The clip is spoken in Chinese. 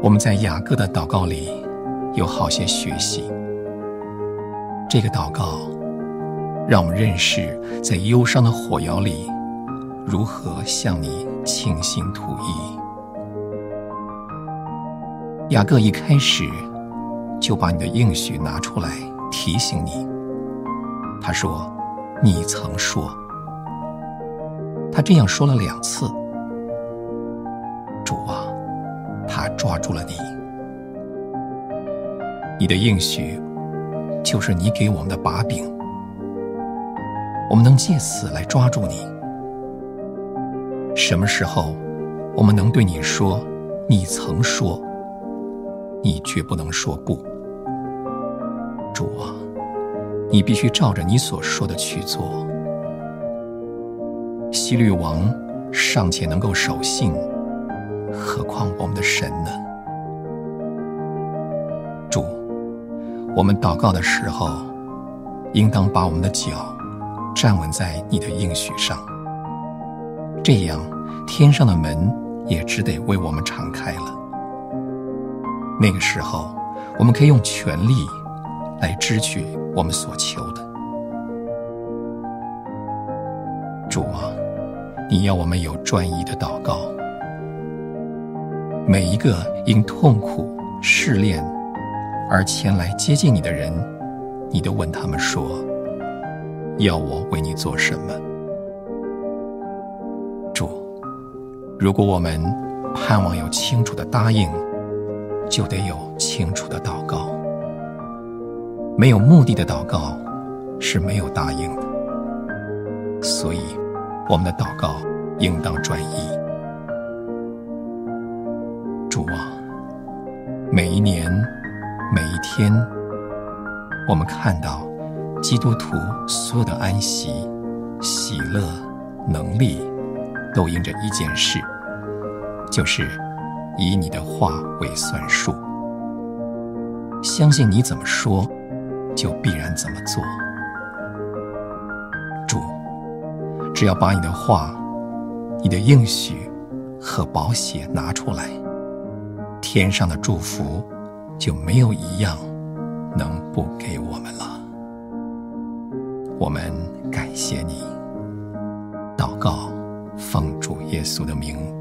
我们在雅各的祷告里有好些学习。这个祷告让我们认识在忧伤的火窑里如何向你倾心吐意。雅各一开始就把你的应许拿出来提醒你。他说：“你曾说。”他这样说了两次。抓住了你。你的应许就是你给我们的把柄，我们能借此来抓住你。什么时候我们能对你说：“你曾说。”你绝不能说不，主啊，你必须照着你所说的去做。希律王尚且能够守信，何况我们的神呢？主，我们祷告的时候，应当把我们的脚站稳在你的应许上，这样天上的门也只得为我们敞开了。那个时候，我们可以用全力来支取我们所求的。主啊，你要我们有专一的祷告。每一个因痛苦试炼而前来接近你的人，你都问他们说：“要我为你做什么？”主，如果我们盼望有清楚的答应。就得有清楚的祷告，没有目的的祷告是没有答应的。所以，我们的祷告应当专一。主啊，每一年、每一天，我们看到基督徒所有的安息、喜乐、能力，都因着一件事，就是。以你的话为算数，相信你怎么说，就必然怎么做。主，只要把你的话、你的应许和宝血拿出来，天上的祝福就没有一样能不给我们了。我们感谢你，祷告，奉主耶稣的名。